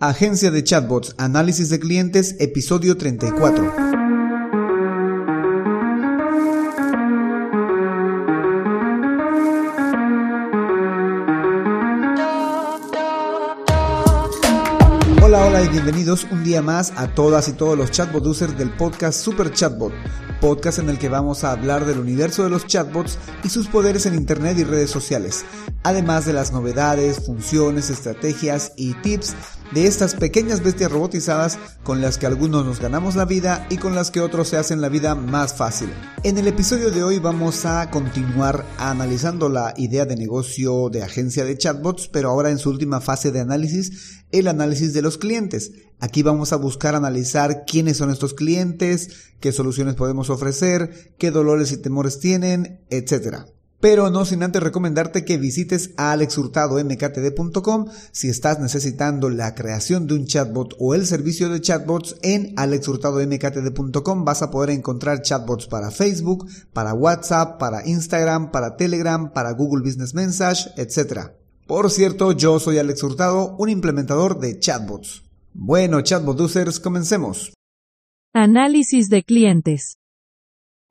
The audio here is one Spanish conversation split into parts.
Agencia de Chatbots, Análisis de Clientes, episodio 34. Hola, hola y bienvenidos un día más a todas y todos los chatbot users del podcast Super Chatbot, podcast en el que vamos a hablar del universo de los chatbots y sus poderes en Internet y redes sociales, además de las novedades, funciones, estrategias y tips de estas pequeñas bestias robotizadas con las que algunos nos ganamos la vida y con las que otros se hacen la vida más fácil. En el episodio de hoy vamos a continuar analizando la idea de negocio de agencia de chatbots, pero ahora en su última fase de análisis, el análisis de los clientes. Aquí vamos a buscar analizar quiénes son estos clientes, qué soluciones podemos ofrecer, qué dolores y temores tienen, etc. Pero no sin antes recomendarte que visites a alexhurtadomktd.com si estás necesitando la creación de un chatbot o el servicio de chatbots en alexhurtadomktd.com vas a poder encontrar chatbots para Facebook, para WhatsApp, para Instagram, para Telegram, para Google Business Message, etc. Por cierto, yo soy Alex Hurtado, un implementador de chatbots. Bueno, chatbot users, comencemos. Análisis de clientes.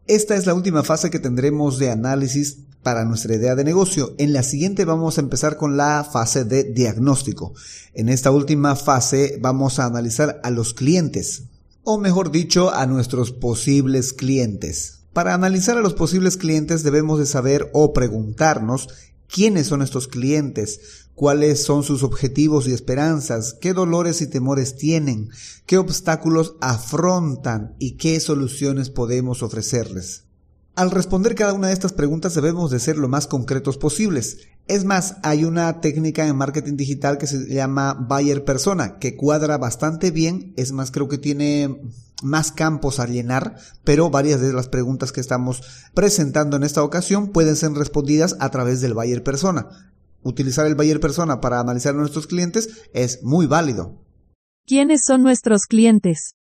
Esta es la última fase que tendremos de análisis para nuestra idea de negocio. En la siguiente vamos a empezar con la fase de diagnóstico. En esta última fase vamos a analizar a los clientes, o mejor dicho, a nuestros posibles clientes. Para analizar a los posibles clientes debemos de saber o preguntarnos quiénes son estos clientes, cuáles son sus objetivos y esperanzas, qué dolores y temores tienen, qué obstáculos afrontan y qué soluciones podemos ofrecerles. Al responder cada una de estas preguntas debemos de ser lo más concretos posibles. Es más, hay una técnica en marketing digital que se llama buyer persona, que cuadra bastante bien. Es más, creo que tiene más campos a llenar, pero varias de las preguntas que estamos presentando en esta ocasión pueden ser respondidas a través del buyer persona. Utilizar el buyer persona para analizar a nuestros clientes es muy válido. ¿Quiénes son nuestros clientes?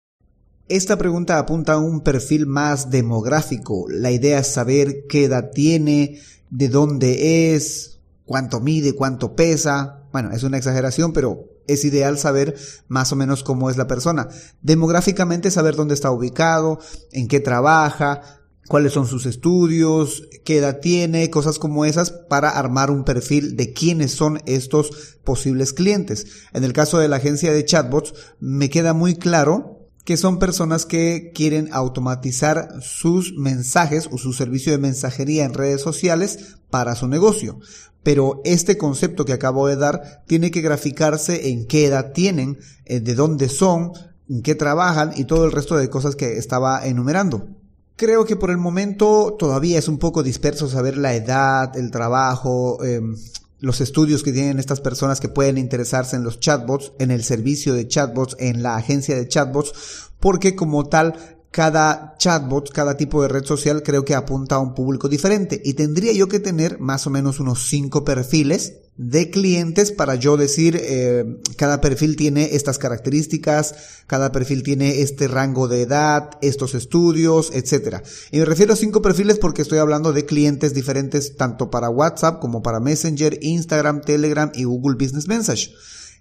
Esta pregunta apunta a un perfil más demográfico. La idea es saber qué edad tiene, de dónde es, cuánto mide, cuánto pesa. Bueno, es una exageración, pero es ideal saber más o menos cómo es la persona. Demográficamente saber dónde está ubicado, en qué trabaja, cuáles son sus estudios, qué edad tiene, cosas como esas para armar un perfil de quiénes son estos posibles clientes. En el caso de la agencia de chatbots, me queda muy claro que son personas que quieren automatizar sus mensajes o su servicio de mensajería en redes sociales para su negocio. Pero este concepto que acabo de dar tiene que graficarse en qué edad tienen, eh, de dónde son, en qué trabajan y todo el resto de cosas que estaba enumerando. Creo que por el momento todavía es un poco disperso saber la edad, el trabajo, em, los estudios que tienen estas personas que pueden interesarse en los chatbots, en el servicio de chatbots, en la agencia de chatbots, porque como tal cada chatbot, cada tipo de red social creo que apunta a un público diferente y tendría yo que tener más o menos unos cinco perfiles de clientes para yo decir eh, cada perfil tiene estas características, cada perfil tiene este rango de edad, estos estudios, etcétera. Y me refiero a cinco perfiles porque estoy hablando de clientes diferentes tanto para WhatsApp como para Messenger, Instagram, Telegram y Google Business Message.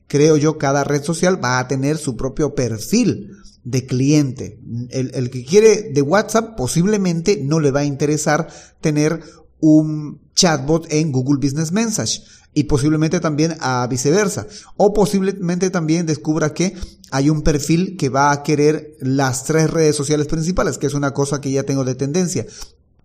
Creo yo cada red social va a tener su propio perfil de cliente. El, que quiere de WhatsApp posiblemente no le va a interesar tener un chatbot en Google Business Message y posiblemente también a viceversa. O posiblemente también descubra que hay un perfil que va a querer las tres redes sociales principales, que es una cosa que ya tengo de tendencia.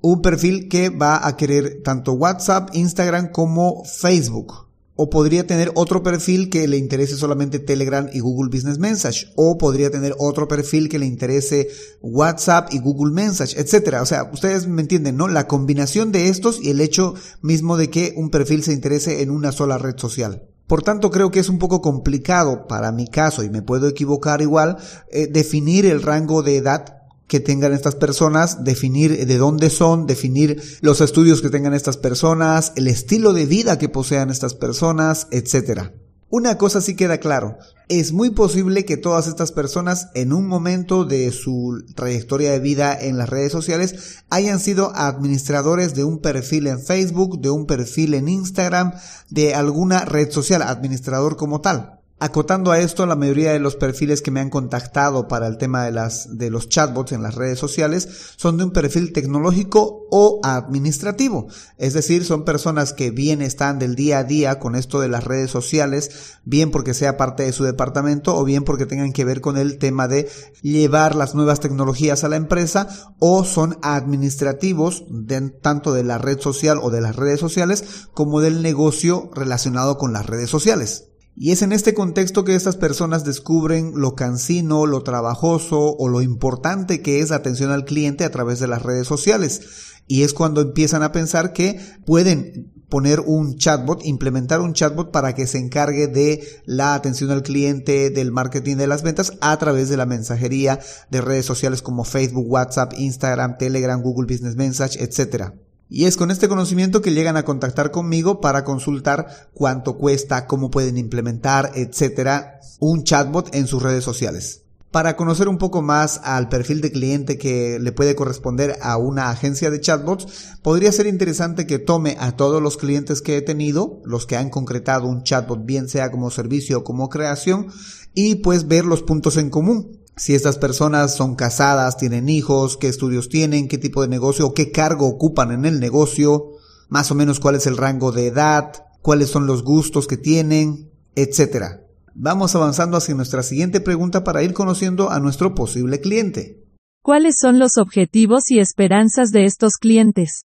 Un perfil que va a querer tanto WhatsApp, Instagram como Facebook o podría tener otro perfil que le interese solamente Telegram y Google Business Message, o podría tener otro perfil que le interese WhatsApp y Google Message, etcétera. O sea, ustedes me entienden, ¿no? La combinación de estos y el hecho mismo de que un perfil se interese en una sola red social. Por tanto, creo que es un poco complicado para mi caso, y me puedo equivocar igual, eh, definir el rango de edad que tengan estas personas, definir de dónde son, definir los estudios que tengan estas personas, el estilo de vida que posean estas personas, etc. Una cosa sí queda claro, es muy posible que todas estas personas en un momento de su trayectoria de vida en las redes sociales hayan sido administradores de un perfil en Facebook, de un perfil en Instagram, de alguna red social, administrador como tal. Acotando a esto, la mayoría de los perfiles que me han contactado para el tema de las de los chatbots en las redes sociales son de un perfil tecnológico o administrativo, es decir, son personas que bien están del día a día con esto de las redes sociales, bien porque sea parte de su departamento o bien porque tengan que ver con el tema de llevar las nuevas tecnologías a la empresa o son administrativos de, tanto de la red social o de las redes sociales como del negocio relacionado con las redes sociales. Y es en este contexto que estas personas descubren lo cansino, lo trabajoso o lo importante que es la atención al cliente a través de las redes sociales. Y es cuando empiezan a pensar que pueden poner un chatbot, implementar un chatbot para que se encargue de la atención al cliente, del marketing de las ventas a través de la mensajería de redes sociales como Facebook, WhatsApp, Instagram, Telegram, Google Business Message, etc. Y es con este conocimiento que llegan a contactar conmigo para consultar cuánto cuesta, cómo pueden implementar, etcétera, un chatbot en sus redes sociales. Para conocer un poco más al perfil de cliente que le puede corresponder a una agencia de chatbots, podría ser interesante que tome a todos los clientes que he tenido, los que han concretado un chatbot, bien sea como servicio o como creación, y pues ver los puntos en común si estas personas son casadas, tienen hijos, qué estudios tienen, qué tipo de negocio o qué cargo ocupan en el negocio, más o menos cuál es el rango de edad, cuáles son los gustos que tienen, etc. Vamos avanzando hacia nuestra siguiente pregunta para ir conociendo a nuestro posible cliente. ¿Cuáles son los objetivos y esperanzas de estos clientes?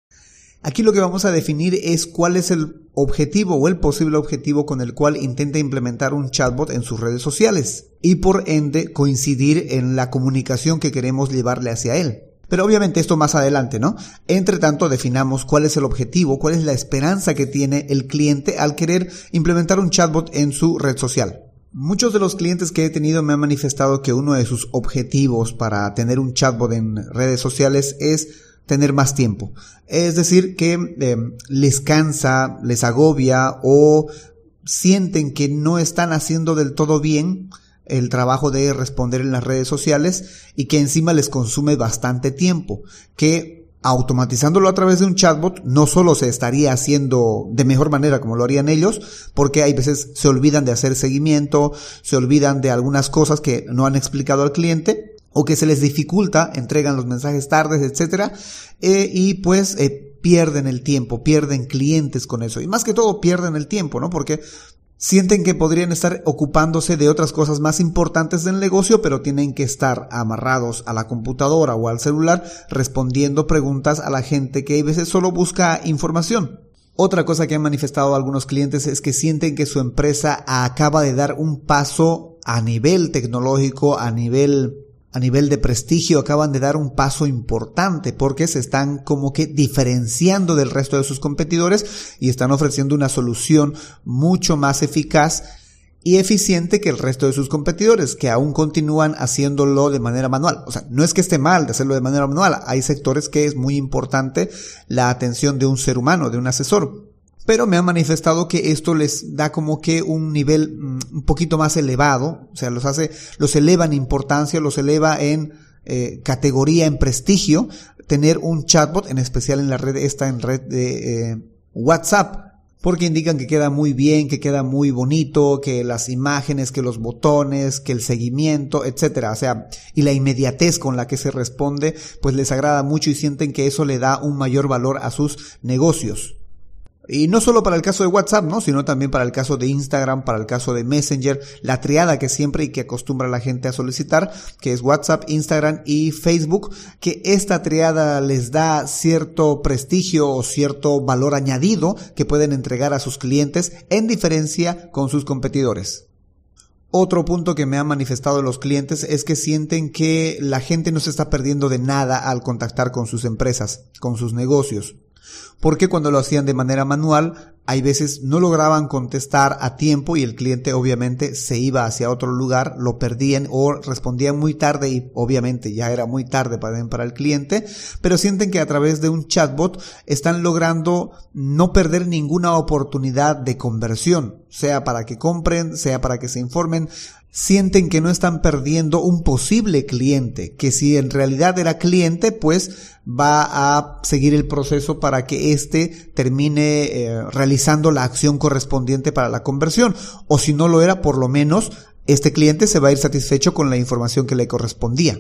Aquí lo que vamos a definir es cuál es el objetivo o el posible objetivo con el cual intenta implementar un chatbot en sus redes sociales y por ende coincidir en la comunicación que queremos llevarle hacia él. Pero obviamente esto más adelante, ¿no? Entre tanto, definamos cuál es el objetivo, cuál es la esperanza que tiene el cliente al querer implementar un chatbot en su red social. Muchos de los clientes que he tenido me han manifestado que uno de sus objetivos para tener un chatbot en redes sociales es tener más tiempo. Es decir, que eh, les cansa, les agobia o sienten que no están haciendo del todo bien el trabajo de responder en las redes sociales y que encima les consume bastante tiempo, que automatizándolo a través de un chatbot no solo se estaría haciendo de mejor manera como lo harían ellos, porque hay veces se olvidan de hacer seguimiento, se olvidan de algunas cosas que no han explicado al cliente o que se les dificulta, entregan los mensajes tardes, etcétera, eh, y pues eh, pierden el tiempo, pierden clientes con eso. Y más que todo pierden el tiempo, ¿no? Porque sienten que podrían estar ocupándose de otras cosas más importantes del negocio, pero tienen que estar amarrados a la computadora o al celular respondiendo preguntas a la gente que a veces solo busca información. Otra cosa que han manifestado algunos clientes es que sienten que su empresa acaba de dar un paso a nivel tecnológico, a nivel a nivel de prestigio acaban de dar un paso importante porque se están como que diferenciando del resto de sus competidores y están ofreciendo una solución mucho más eficaz y eficiente que el resto de sus competidores, que aún continúan haciéndolo de manera manual. O sea, no es que esté mal de hacerlo de manera manual, hay sectores que es muy importante la atención de un ser humano, de un asesor, pero me han manifestado que esto les da como que un nivel mm, un poquito más elevado, o sea, los hace, los eleva en importancia, los eleva en eh, categoría, en prestigio, tener un chatbot, en especial en la red esta, en red de eh, WhatsApp, porque indican que queda muy bien, que queda muy bonito, que las imágenes, que los botones, que el seguimiento, etcétera, o sea, y la inmediatez con la que se responde, pues les agrada mucho y sienten que eso le da un mayor valor a sus negocios. Y no solo para el caso de WhatsApp, ¿no? Sino también para el caso de Instagram, para el caso de Messenger, la triada que siempre y que acostumbra la gente a solicitar, que es WhatsApp, Instagram y Facebook, que esta triada les da cierto prestigio o cierto valor añadido que pueden entregar a sus clientes en diferencia con sus competidores. Otro punto que me han manifestado los clientes es que sienten que la gente no se está perdiendo de nada al contactar con sus empresas, con sus negocios porque cuando lo hacían de manera manual, hay veces no lograban contestar a tiempo y el cliente obviamente se iba hacia otro lugar, lo perdían o respondían muy tarde y obviamente ya era muy tarde para, el cliente, pero sienten que a través de un chatbot están logrando no perder ninguna oportunidad de conversión, sea para que compren, sea para que se informen, sienten que no están perdiendo un posible cliente, que si en realidad era cliente, pues va a seguir el proceso para que éste termine eh, realizando la acción correspondiente para la conversión, o si no lo era, por lo menos este cliente se va a ir satisfecho con la información que le correspondía.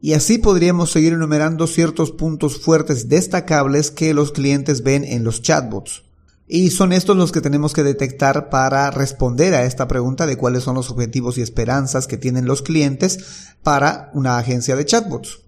Y así podríamos seguir enumerando ciertos puntos fuertes destacables que los clientes ven en los chatbots. Y son estos los que tenemos que detectar para responder a esta pregunta de cuáles son los objetivos y esperanzas que tienen los clientes para una agencia de chatbots.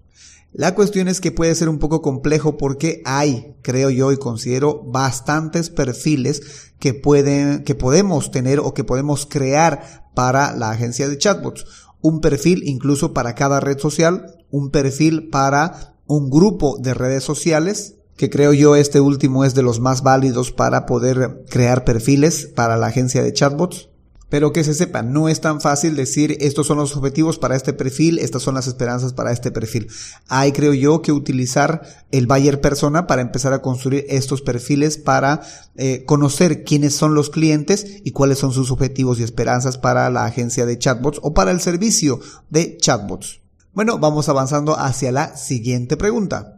La cuestión es que puede ser un poco complejo porque hay, creo yo y considero, bastantes perfiles que pueden, que podemos tener o que podemos crear para la agencia de chatbots. Un perfil incluso para cada red social, un perfil para un grupo de redes sociales, que creo yo este último es de los más válidos para poder crear perfiles para la agencia de chatbots. Pero que se sepa, no es tan fácil decir estos son los objetivos para este perfil, estas son las esperanzas para este perfil. Hay, creo yo, que utilizar el buyer persona para empezar a construir estos perfiles para eh, conocer quiénes son los clientes y cuáles son sus objetivos y esperanzas para la agencia de chatbots o para el servicio de chatbots. Bueno, vamos avanzando hacia la siguiente pregunta.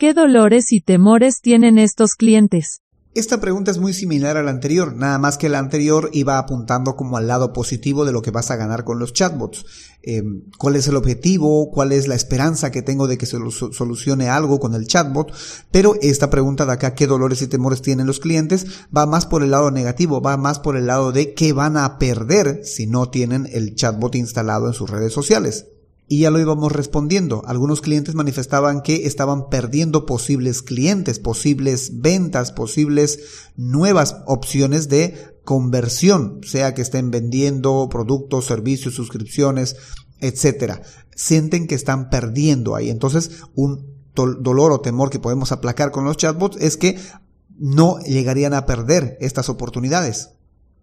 ¿Qué dolores y temores tienen estos clientes? Esta pregunta es muy similar a la anterior, nada más que la anterior iba apuntando como al lado positivo de lo que vas a ganar con los chatbots. Em, ¿Cuál es el objetivo? ¿Cuál es la esperanza que tengo de que se solucione algo con el chatbot? Pero esta pregunta de acá, ¿qué dolores y temores tienen los clientes? Va más por el lado negativo, va más por el lado de qué van a perder si no tienen el chatbot instalado en sus redes sociales y ya lo íbamos respondiendo. Algunos clientes manifestaban que estaban perdiendo posibles clientes, posibles ventas, posibles nuevas opciones de conversión, sea que estén vendiendo productos, servicios, suscripciones, etcétera. Sienten que están perdiendo ahí. Entonces, un dolor o temor que podemos aplacar con los chatbots es que no llegarían a perder estas oportunidades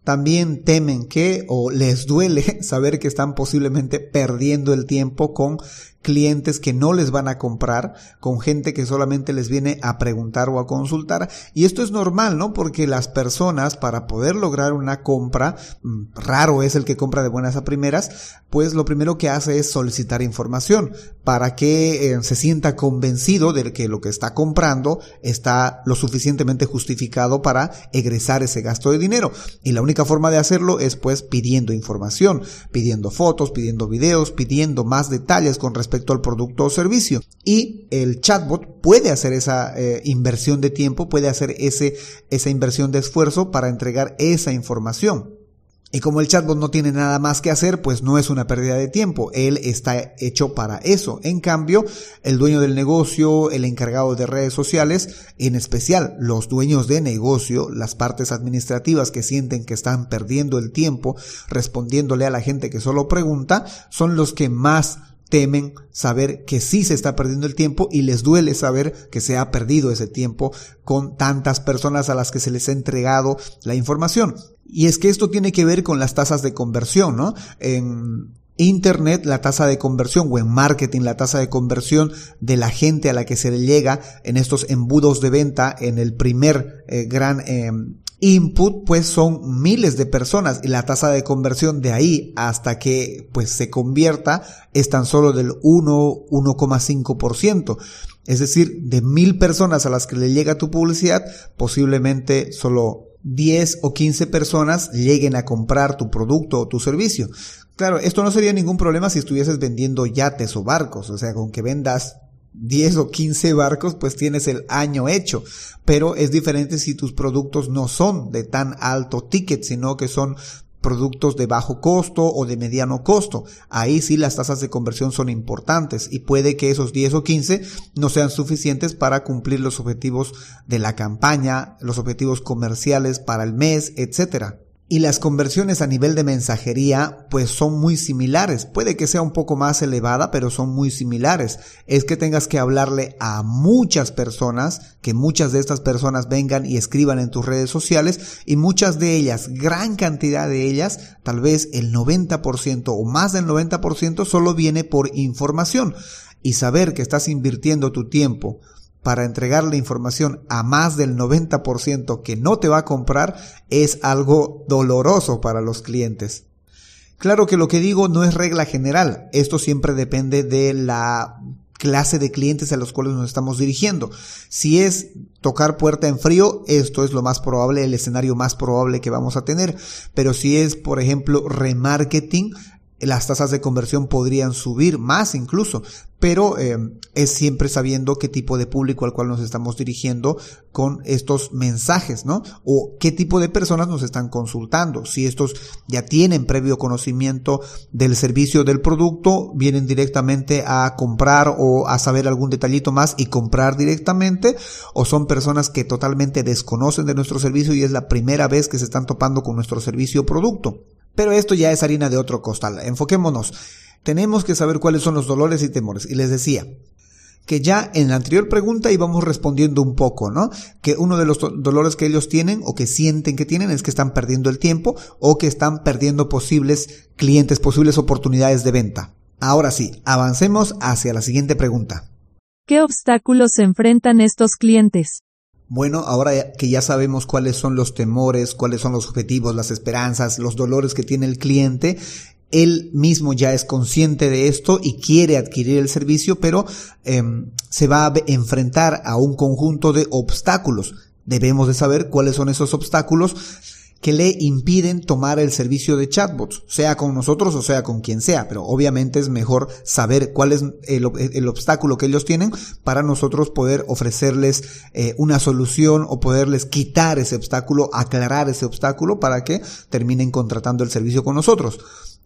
también temen que o les duele saber que están posiblemente perdiendo el tiempo con clientes que no les van a comprar, con gente que solamente les viene a preguntar o a consultar. Y esto es normal, ¿no? Porque las personas para poder lograr una compra, mm, raro es el que compra de buenas a primeras, pues lo primero que hace es solicitar información para que eh, se sienta convencido de que lo que está comprando está lo suficientemente justificado para egresar ese gasto de dinero. Y la única forma de hacerlo es pues pidiendo información, pidiendo fotos, pidiendo videos, pidiendo más detalles con respecto al producto o servicio. Y el chatbot puede hacer esa eh, inversión de tiempo, puede hacer ese, esa inversión de esfuerzo para entregar esa información. Y como el chatbot no tiene nada más que hacer, pues no es una pérdida de tiempo. Él está hecho para eso. En cambio, el dueño del negocio, el encargado de redes sociales, en especial los dueños de negocio, las partes administrativas que sienten que están perdiendo el tiempo respondiéndole a la gente que solo pregunta, son los que más temen saber que sí se está perdiendo el tiempo y les duele saber que se ha perdido ese tiempo con tantas personas a las que se les ha entregado la información. Y es que esto tiene que ver con las tasas de conversión, ¿no? En Internet, la tasa de conversión, o en marketing, la tasa de conversión de la gente a la que se le llega en estos embudos de venta, en el primer eh, gran eh, input pues son miles de personas y la tasa de conversión de ahí hasta que pues se convierta es tan solo del 1, 1,5%. Es decir, de mil personas a las que le llega tu publicidad, posiblemente solo 10 o 15 personas lleguen a comprar tu producto o tu servicio. Claro, esto no sería ningún problema si estuvieses vendiendo yates o barcos, o sea, con que vendas 10 o 15 barcos, pues tienes el año hecho. Pero es diferente si tus productos no son de tan alto ticket, sino que son productos de bajo costo o de mediano costo. Ahí sí las tasas de conversión son importantes y puede que esos 10 o 15 no sean suficientes para cumplir los objetivos de la campaña, los objetivos comerciales para el mes, etcétera. Y las conversiones a nivel de mensajería pues son muy similares. Puede que sea un poco más elevada, pero son muy similares. Es que tengas que hablarle a muchas personas, que muchas de estas personas vengan y escriban en tus redes sociales y muchas de ellas, gran cantidad de ellas, tal vez el 90% o más del 90% solo viene por información. Y saber que estás invirtiendo tu tiempo para entregarle información a más del 90% que no te va a comprar es algo doloroso para los clientes. Claro que lo que digo no es regla general, esto siempre depende de la clase de clientes a los cuales nos estamos dirigiendo. Si es tocar puerta en frío, esto es lo más probable, el escenario más probable que vamos a tener. Pero si es, por ejemplo, remarketing, las tasas de conversión podrían subir más incluso, pero eh, es siempre sabiendo qué tipo de público al cual nos estamos dirigiendo con estos mensajes, ¿no? O qué tipo de personas nos están consultando. Si estos ya tienen previo conocimiento del servicio del producto, vienen directamente a comprar o a saber algún detallito más y comprar directamente, o son personas que totalmente desconocen de nuestro servicio y es la primera vez que se están topando con nuestro servicio o producto. Pero esto ya es harina de otro costal. Enfoquémonos. Tenemos que saber cuáles son los dolores y temores. Y les decía que ya en la anterior pregunta íbamos respondiendo un poco, ¿no? Que uno de los dolores que ellos tienen o que sienten que tienen es que están perdiendo el tiempo o que están perdiendo posibles clientes, posibles oportunidades de venta. Ahora sí, avancemos hacia la siguiente pregunta. ¿Qué obstáculos enfrentan estos clientes? Bueno, ahora que ya sabemos cuáles son los temores, cuáles son los objetivos, las esperanzas, los dolores que tiene el cliente, él mismo ya es consciente de esto y quiere adquirir el servicio, pero em, se va a enfrentar a un conjunto de obstáculos. Debemos de saber cuáles son esos obstáculos que le impiden tomar el servicio de chatbots, sea con nosotros o sea con quien sea, pero obviamente es mejor saber cuál es el, obstáculo que ellos tienen para nosotros poder ofrecerles eh, una solución o poderles quitar ese obstáculo, aclarar ese obstáculo para que terminen contratando el servicio con nosotros.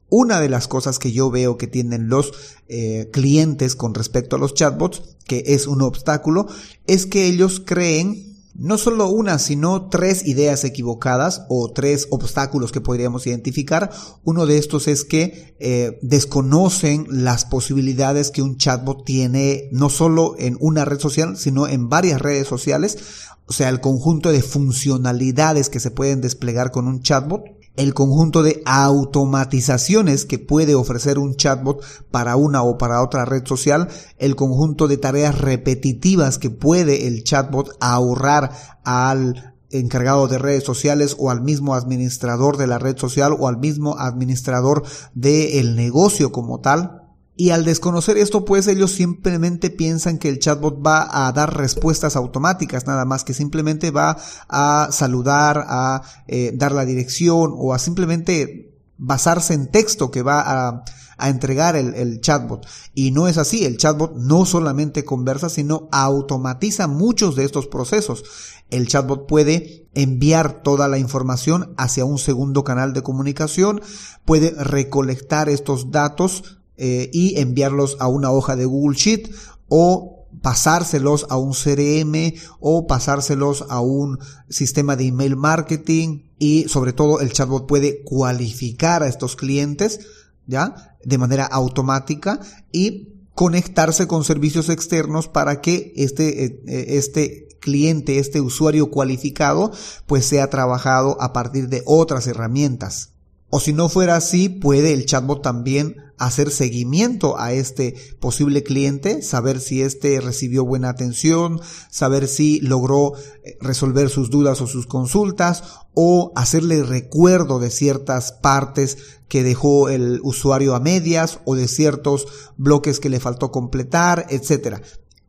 Una de las cosas que yo veo que tienen los eh, clientes con respecto a los chatbots, que es un obstáculo, es que ellos creen no solo una, sino tres ideas equivocadas o tres obstáculos que podríamos identificar. Uno de estos es que eh, desconocen las posibilidades que un chatbot tiene no solo en una red social, sino en varias redes sociales. O sea, el conjunto de funcionalidades que se pueden desplegar con un chatbot el conjunto de automatizaciones que puede ofrecer un chatbot para una o para otra red social, el conjunto de tareas repetitivas que puede el chatbot ahorrar al encargado de redes sociales o al mismo administrador de la red social o al mismo administrador del negocio como tal. Y al desconocer esto, pues ellos simplemente piensan que el chatbot va a dar respuestas automáticas, nada más que simplemente va a saludar, a eh, dar la dirección o a simplemente basarse en texto que va a, entregar el, el, chatbot. Y no es así, el chatbot no solamente conversa, sino automatiza muchos de estos procesos. El chatbot puede enviar toda la información hacia un segundo canal de comunicación, puede recolectar estos datos eh, y enviarlos a una hoja de Google Sheet o pasárselos a un CRM o pasárselos a un sistema de email marketing y sobre todo el chatbot puede cualificar a estos clientes ya de manera automática y conectarse con servicios externos para que este, eh, eh, este cliente, este usuario cualificado, pues sea trabajado a partir de otras herramientas. O si no fuera así, puede el chatbot también hacer seguimiento a este posible cliente, saber si éste recibió buena atención, saber si logró eh, resolver sus dudas o sus consultas, o hacerle recuerdo de ciertas partes que dejó el usuario a medias o de ciertos bloques que le faltó completar, etcétera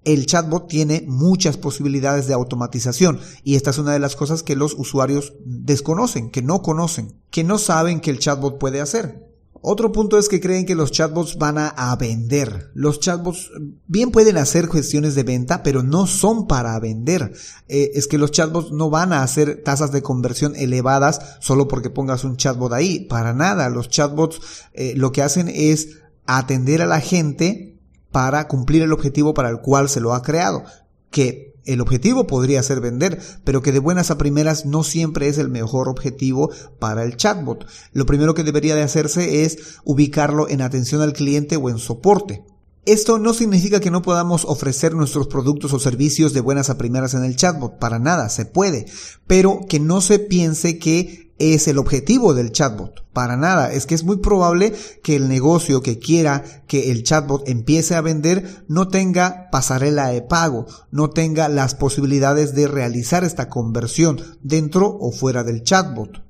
el chatbot tiene muchas posibilidades de automatización y esta es una de las cosas que los usuarios desconocen, que no conocen, que no saben que el chatbot puede hacer. Otro punto es que creen que los chatbots van a, vender. Los chatbots bien pueden hacer cuestiones de venta, pero no son para vender. Eh, es que los chatbots no van a hacer tasas de conversión elevadas solo porque pongas un chatbot ahí. Para nada. Los chatbots eh, lo que hacen es atender a la gente para cumplir el objetivo para el cual se lo ha creado, que el objetivo podría ser vender, pero que de buenas a primeras no siempre es el mejor objetivo para el chatbot. Lo primero que debería de hacerse es ubicarlo en atención al cliente o en soporte. Esto no significa que no podamos ofrecer nuestros productos o servicios de buenas a primeras en el chatbot, para nada, se puede, pero que no se piense que es el objetivo del chatbot. Para nada. Es que es muy probable que el negocio que quiera que el chatbot empiece a vender no tenga pasarela de pago, no tenga las posibilidades de realizar esta conversión dentro o fuera del chatbot.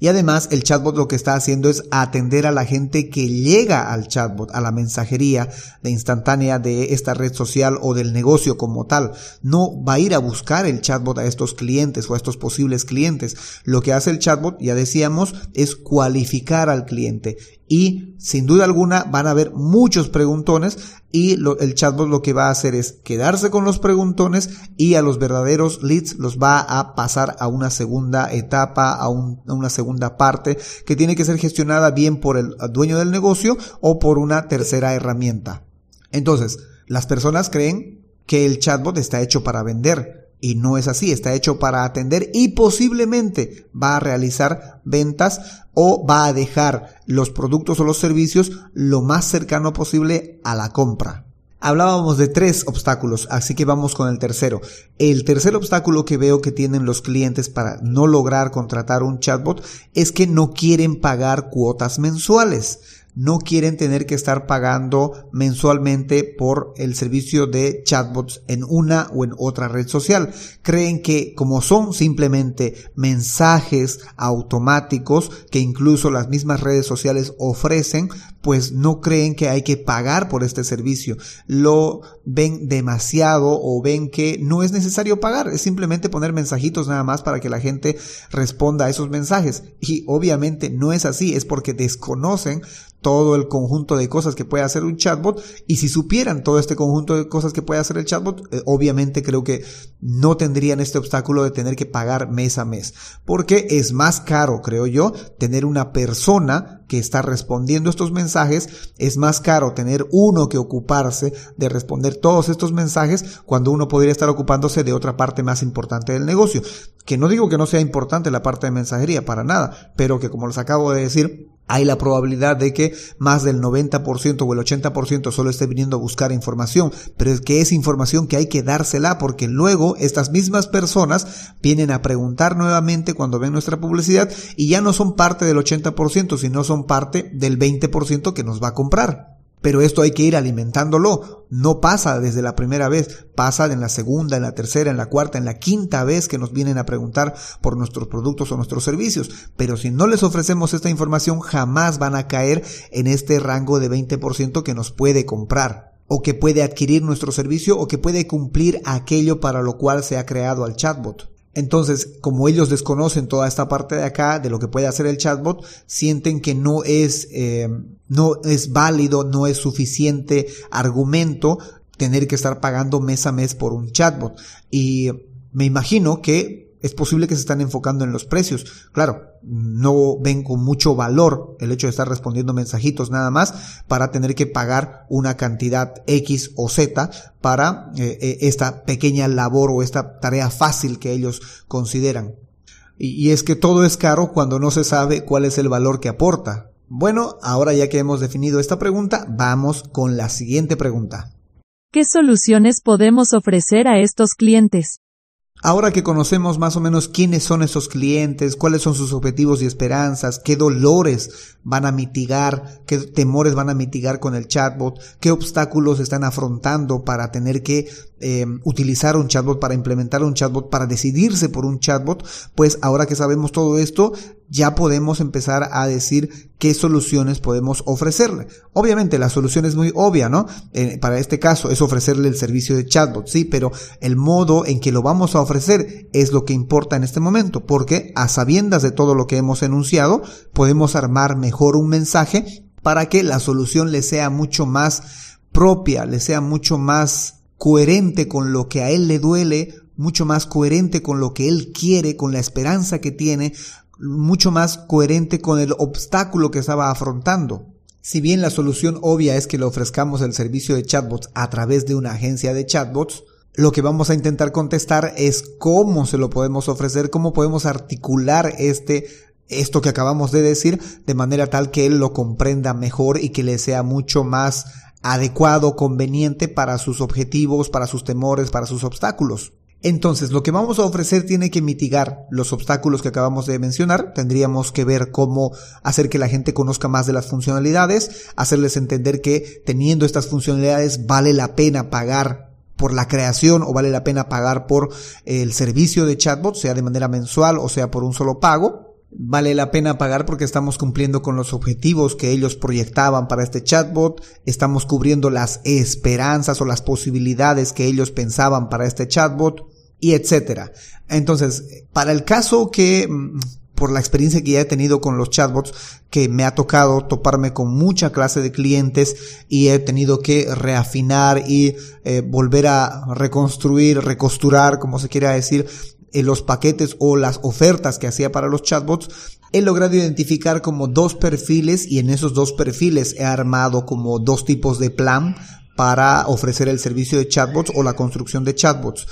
Y además el chatbot lo que está haciendo es atender a la gente que llega al chatbot, a la mensajería de instantánea de esta red social o del negocio como tal. No va a ir a buscar el chatbot a estos clientes o a estos posibles clientes. Lo que hace el chatbot, ya decíamos, es cualificar al cliente y sin duda alguna van a haber muchos preguntones y el chatbot lo que va a hacer es quedarse con los preguntones y a los verdaderos leads los va a pasar a una segunda etapa, a, a una segunda parte que tiene que ser gestionada bien por el dueño del negocio o por una tercera herramienta. Entonces, las personas creen que el chatbot está hecho para vender, y no es así, está hecho para atender y posiblemente va a realizar ventas o va a dejar los productos o los servicios lo más cercano posible a la compra. Hablábamos de tres obstáculos, así que vamos con el tercero. El tercer obstáculo que veo que tienen los clientes para no lograr contratar un chatbot es que no quieren pagar cuotas mensuales no quieren tener que estar pagando mensualmente por el servicio de chatbots en una o en otra red social. Creen que como son simplemente mensajes automáticos que incluso las mismas redes sociales ofrecen, pues no creen que hay que pagar por este servicio. Lo ven demasiado o ven que no es necesario pagar, es simplemente poner mensajitos nada más para que la gente responda a esos mensajes. Y obviamente no es así, es porque desconocen todo el conjunto de cosas que puede hacer un chatbot. Y si supieran todo este conjunto de cosas que puede hacer el chatbot, eh, obviamente creo que no tendrían este obstáculo de tener que pagar mes a mes, porque es más caro, creo yo, tener una persona que está respondiendo estos mensajes, es más caro tener uno que ocuparse de responder todos estos mensajes cuando uno podría estar ocupándose de otra parte más importante del negocio. Que no digo que no sea importante la parte de mensajería, para nada, pero que como les acabo de decir, hay la probabilidad de que más del 90% o el 80% solo esté viniendo a buscar información, pero es que es información que hay que dársela porque luego estas mismas personas vienen a preguntar nuevamente cuando ven nuestra publicidad y ya no son parte del 80%, sino son parte del 20% que nos va a comprar. Pero esto hay que ir alimentándolo. No pasa desde la primera vez, pasa en la segunda, en la tercera, en la cuarta, en la quinta vez que nos vienen a preguntar por nuestros productos o nuestros servicios. Pero si no les ofrecemos esta información, jamás van a caer en este rango de 20% que nos puede comprar o que puede adquirir nuestro servicio o que puede cumplir aquello para lo cual se ha creado al chatbot. Entonces, como ellos desconocen toda esta parte de acá de lo que puede hacer el chatbot, sienten que no es, eh, no es válido, no es suficiente argumento tener que estar pagando mes a mes por un chatbot. Y me imagino que es posible que se están enfocando en los precios. Claro, no ven con mucho valor el hecho de estar respondiendo mensajitos nada más para tener que pagar una cantidad X o Z para eh, eh, esta pequeña labor o esta tarea fácil que ellos consideran. Y, y es que todo es caro cuando no se sabe cuál es el valor que aporta. Bueno, ahora ya que hemos definido esta pregunta, vamos con la siguiente pregunta. ¿Qué soluciones podemos ofrecer a estos clientes? Ahora que conocemos más o menos quiénes son esos clientes, cuáles son sus objetivos y esperanzas, qué dolores van a mitigar, qué temores van a mitigar con el chatbot, qué obstáculos están afrontando para tener que eh, utilizar un chatbot, para implementar un chatbot, para decidirse por un chatbot, pues ahora que sabemos todo esto, ya podemos empezar a decir qué soluciones podemos ofrecerle. Obviamente la solución es muy obvia, ¿no? Eh, para este caso es ofrecerle el servicio de chatbot, sí, pero el modo en que lo vamos a ofrecer es lo que importa en este momento, porque a sabiendas de todo lo que hemos enunciado, podemos armar mejor un mensaje para que la solución le sea mucho más propia, le sea mucho más coherente con lo que a él le duele, mucho más coherente con lo que él quiere, con la esperanza que tiene, mucho más coherente con el obstáculo que estaba afrontando. Si bien la solución obvia es que le ofrezcamos el servicio de chatbots a través de una agencia de chatbots, lo que vamos a intentar contestar es cómo se lo podemos ofrecer, cómo podemos articular este esto que acabamos de decir de manera tal que él lo comprenda mejor y que le sea mucho más adecuado, conveniente para sus objetivos, para sus temores, para sus obstáculos. Entonces, lo que vamos a ofrecer tiene que mitigar los obstáculos que acabamos de mencionar. Tendríamos que ver cómo hacer que la gente conozca más de las funcionalidades, hacerles entender que teniendo estas funcionalidades vale la pena pagar por la creación o vale la pena pagar por el servicio de chatbot, sea de manera mensual o sea por un solo pago. Vale la pena pagar porque estamos cumpliendo con los objetivos que ellos proyectaban para este chatbot, estamos cubriendo las esperanzas o las posibilidades que ellos pensaban para este chatbot y etcétera. Entonces, para el caso que mm, por la experiencia que ya he tenido con los chatbots, que me ha tocado toparme con mucha clase de clientes y he tenido que reafinar y eh, volver a reconstruir, recosturar, como se quiera decir, en los paquetes o las ofertas que hacía para los chatbots, he logrado identificar como dos perfiles y en esos dos perfiles he armado como dos tipos de plan para ofrecer el servicio de chatbots o la construcción de chatbots.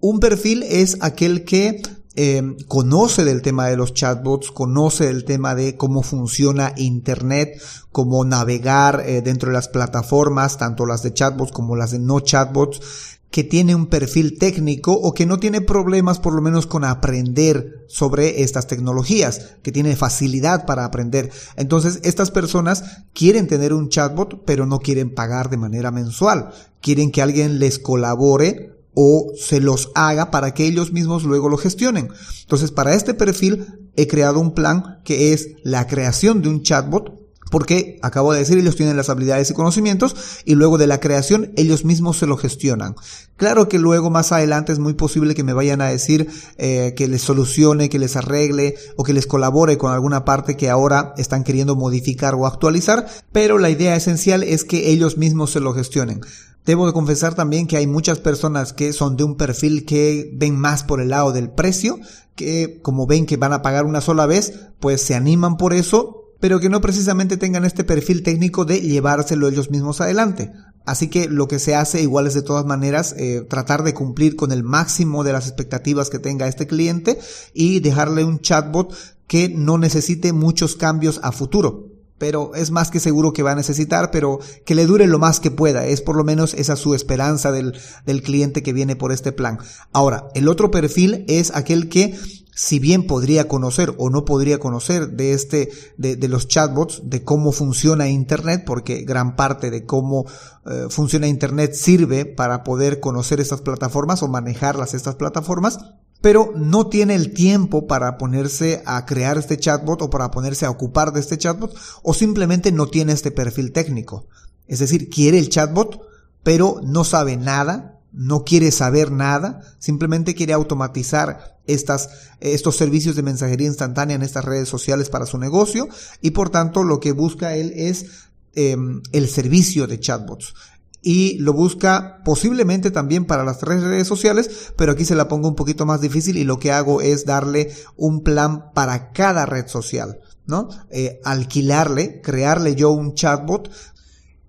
Un perfil es aquel que eh, conoce del tema de los chatbots, conoce del tema de cómo funciona Internet, cómo navegar eh, dentro de las plataformas, tanto las de chatbots como las de no chatbots, que tiene un perfil técnico o que no tiene problemas por lo menos con aprender sobre estas tecnologías, que tiene facilidad para aprender. Entonces, estas personas quieren tener un chatbot, pero no quieren pagar de manera mensual. Quieren que alguien les colabore o se los haga para que ellos mismos luego lo gestionen. Entonces, para este perfil he creado un plan que es la creación de un chatbot porque, acabo de decir, ellos tienen las habilidades y conocimientos y luego de la creación ellos mismos se lo gestionan. Claro que luego más adelante es muy posible que me vayan a decir eh, que les solucione, que les arregle o que les colabore con alguna parte que ahora están queriendo modificar o actualizar, pero la idea esencial es que ellos mismos se lo gestionen. Debo de confesar también que hay muchas personas que son de un perfil que ven más por el lado del precio, que como ven que van a pagar una sola vez, pues se animan por eso pero que no precisamente tengan este perfil técnico de llevárselo ellos mismos adelante. Así que lo que se hace igual es de todas maneras eh, tratar de cumplir con el máximo de las expectativas que tenga este cliente y dejarle un chatbot que no necesite muchos cambios a futuro pero es más que seguro que va a necesitar, pero que le dure lo más que pueda. Es por lo menos esa su esperanza del, del cliente que viene por este plan. Ahora, el otro perfil es aquel que si bien podría conocer o no podría conocer de este, de, los chatbots, de cómo funciona Internet, porque gran parte de cómo eh, funciona Internet sirve para poder conocer estas plataformas o manejarlas estas plataformas, pero no tiene el tiempo para ponerse a crear este chatbot o para ponerse a ocupar de este chatbot o simplemente no tiene este perfil técnico. Es decir, quiere el chatbot, pero no sabe nada, no quiere saber nada, simplemente quiere automatizar estos servicios de mensajería instantánea en estas redes sociales para su negocio y por tanto lo que busca él es em, el servicio de chatbots y lo busca posiblemente también para las tres redes sociales, pero aquí se la pongo un poquito más difícil y lo que hago es darle un plan para cada red social, ¿no? Eh, alquilarle, crearle yo un chatbot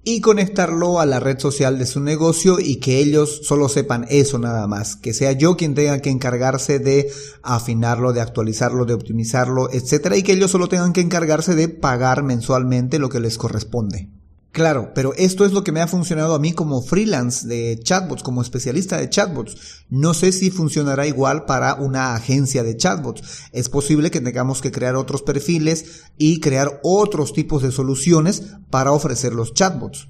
y conectarlo a la red social de su negocio y que ellos solo sepan eso nada más, que sea yo quien tenga que encargarse de afinarlo, de actualizarlo, de optimizarlo, etcétera, y que ellos solo tengan que encargarse de pagar mensualmente lo que les corresponde. Claro, pero esto es lo que me ha funcionado a mí como freelance de chatbots, como especialista de chatbots. No sé si funcionará igual para una agencia de chatbots. Es posible que tengamos que crear otros perfiles y crear otros tipos de soluciones para ofrecer los chatbots.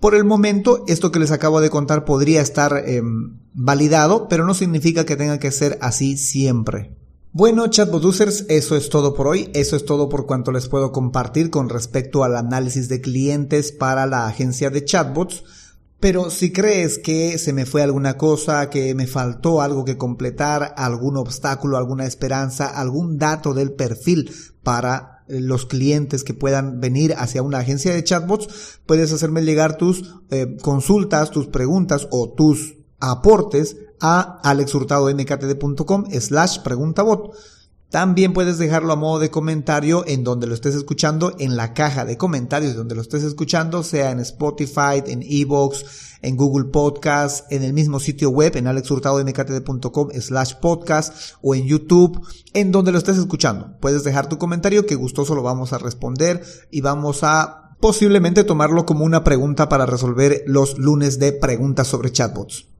Por el momento, esto que les acabo de contar podría estar em, validado, pero no significa que tenga que ser así siempre. Bueno, chatbot users, eso es todo por hoy. Eso es todo por cuanto les puedo compartir con respecto al análisis de clientes para la agencia de chatbots. Pero si crees que se me fue alguna cosa, que me faltó algo que completar, algún obstáculo, alguna esperanza, algún dato del perfil para eh, los clientes que puedan venir hacia una agencia de chatbots, puedes hacerme llegar tus eh, consultas, tus preguntas o tus aportes a alexhurtadomktd.com slash preguntabot. También puedes dejarlo a modo de comentario en donde lo estés escuchando, en la caja de comentarios donde lo estés escuchando, sea en Spotify, en Evox, en Google Podcast, en el mismo sitio web, en alexhurtadomktd.com slash podcast o en YouTube, en donde lo estés escuchando. Puedes dejar tu comentario que gustoso lo vamos a responder y vamos a posiblemente tomarlo como una pregunta para resolver los lunes de preguntas sobre chatbots.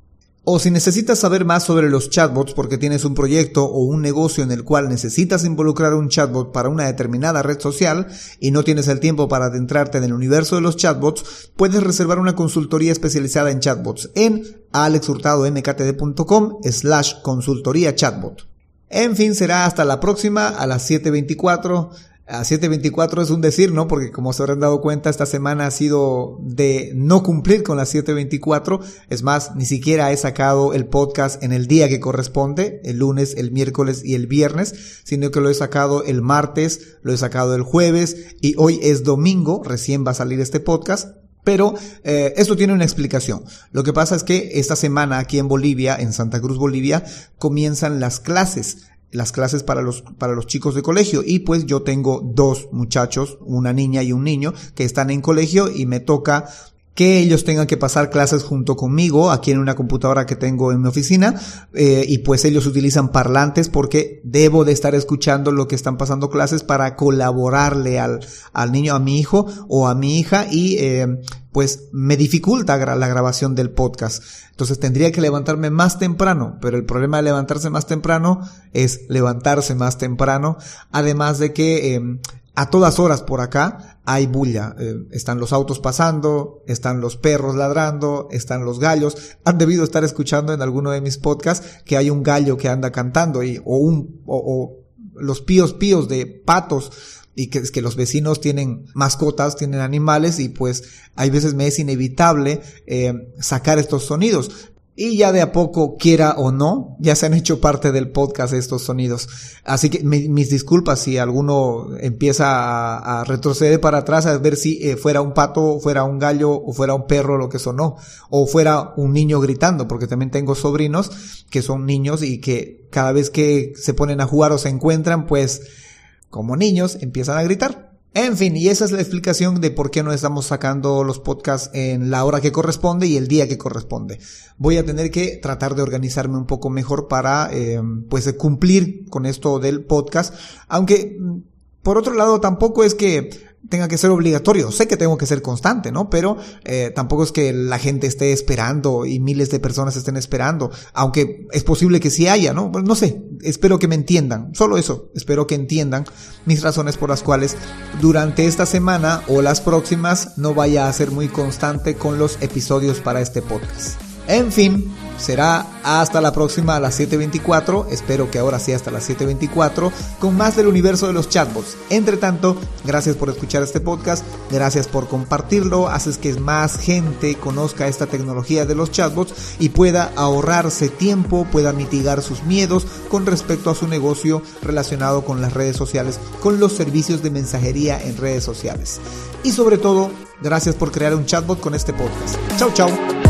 O si necesitas saber más sobre los chatbots porque tienes un proyecto o un negocio en el cual necesitas involucrar un chatbot para una determinada red social y no tienes el tiempo para adentrarte en el universo de los chatbots, puedes reservar una consultoría especializada en chatbots en alexhurtadomktd.com slash consultoría chatbot. En fin, será hasta la próxima a las 7.24 a 7.24 es un decir, ¿no? Porque como se habrán dado cuenta, esta semana ha sido de no cumplir con las 7.24. Es más, ni siquiera he sacado el podcast en el día que corresponde, el lunes, el miércoles y el viernes, sino que lo he sacado el martes, lo he sacado el jueves y hoy es domingo, recién va a salir este podcast. Pero eh, esto tiene una explicación. Lo que pasa es que esta semana aquí en Bolivia, en Santa Cruz, Bolivia, comienzan las clases las clases para los, para los chicos de colegio. Y pues yo tengo dos muchachos, una niña y un niño, que están en colegio y me toca que ellos tengan que pasar clases junto conmigo aquí en una computadora que tengo en mi oficina eh, y pues ellos utilizan parlantes porque debo de estar escuchando lo que están pasando clases para colaborarle al, al niño, a mi hijo o a mi hija y eh, pues me dificulta la grabación del podcast. Entonces tendría que levantarme más temprano, pero el problema de levantarse más temprano es levantarse más temprano, además de que eh, a todas horas por acá hay bulla. Eh, están los autos pasando, están los perros ladrando, están los gallos. Han debido estar escuchando en alguno de mis podcasts que hay un gallo que anda cantando y, o un, o, o los píos píos de patos y que, que los vecinos tienen mascotas, tienen animales y pues hay veces me es inevitable eh, sacar estos sonidos. Y ya de a poco, quiera o no, ya se han hecho parte del podcast estos sonidos. Así que mis disculpas si alguno empieza a, retroceder para atrás a ver si eh, fuera un pato, fuera un gallo o fuera un perro lo que sonó. O fuera un niño gritando, porque también tengo sobrinos que son niños y que cada vez que se ponen a jugar o se encuentran, pues como niños empiezan a gritar. En fin, y esa es la explicación de por qué no estamos sacando los podcasts en la hora que corresponde y el día que corresponde. Voy a tener que tratar de organizarme un poco mejor para, eh, pues, cumplir con esto del podcast. Aunque, por otro lado, tampoco es que tenga que ser obligatorio. Sé que tengo que ser constante, ¿no? Pero eh, tampoco es que la gente esté esperando y miles de personas estén esperando, aunque es posible que sí haya, ¿no? no sé, espero que me entiendan. Solo eso, espero que entiendan mis razones por las cuales durante esta semana o las próximas no vaya a ser muy constante con los episodios para este podcast. En fin, será hasta la próxima a las 7.24, espero que ahora sí hasta las 7.24, con más del universo de los chatbots. Entre tanto, gracias por escuchar este podcast, gracias por compartirlo, haces que más gente conozca esta tecnología de los chatbots y pueda ahorrarse tiempo, pueda mitigar sus miedos con respecto a su negocio relacionado con las redes sociales, con los servicios de mensajería en redes sociales. Y sobre todo, gracias por crear un chatbot con este podcast. Chau, chau.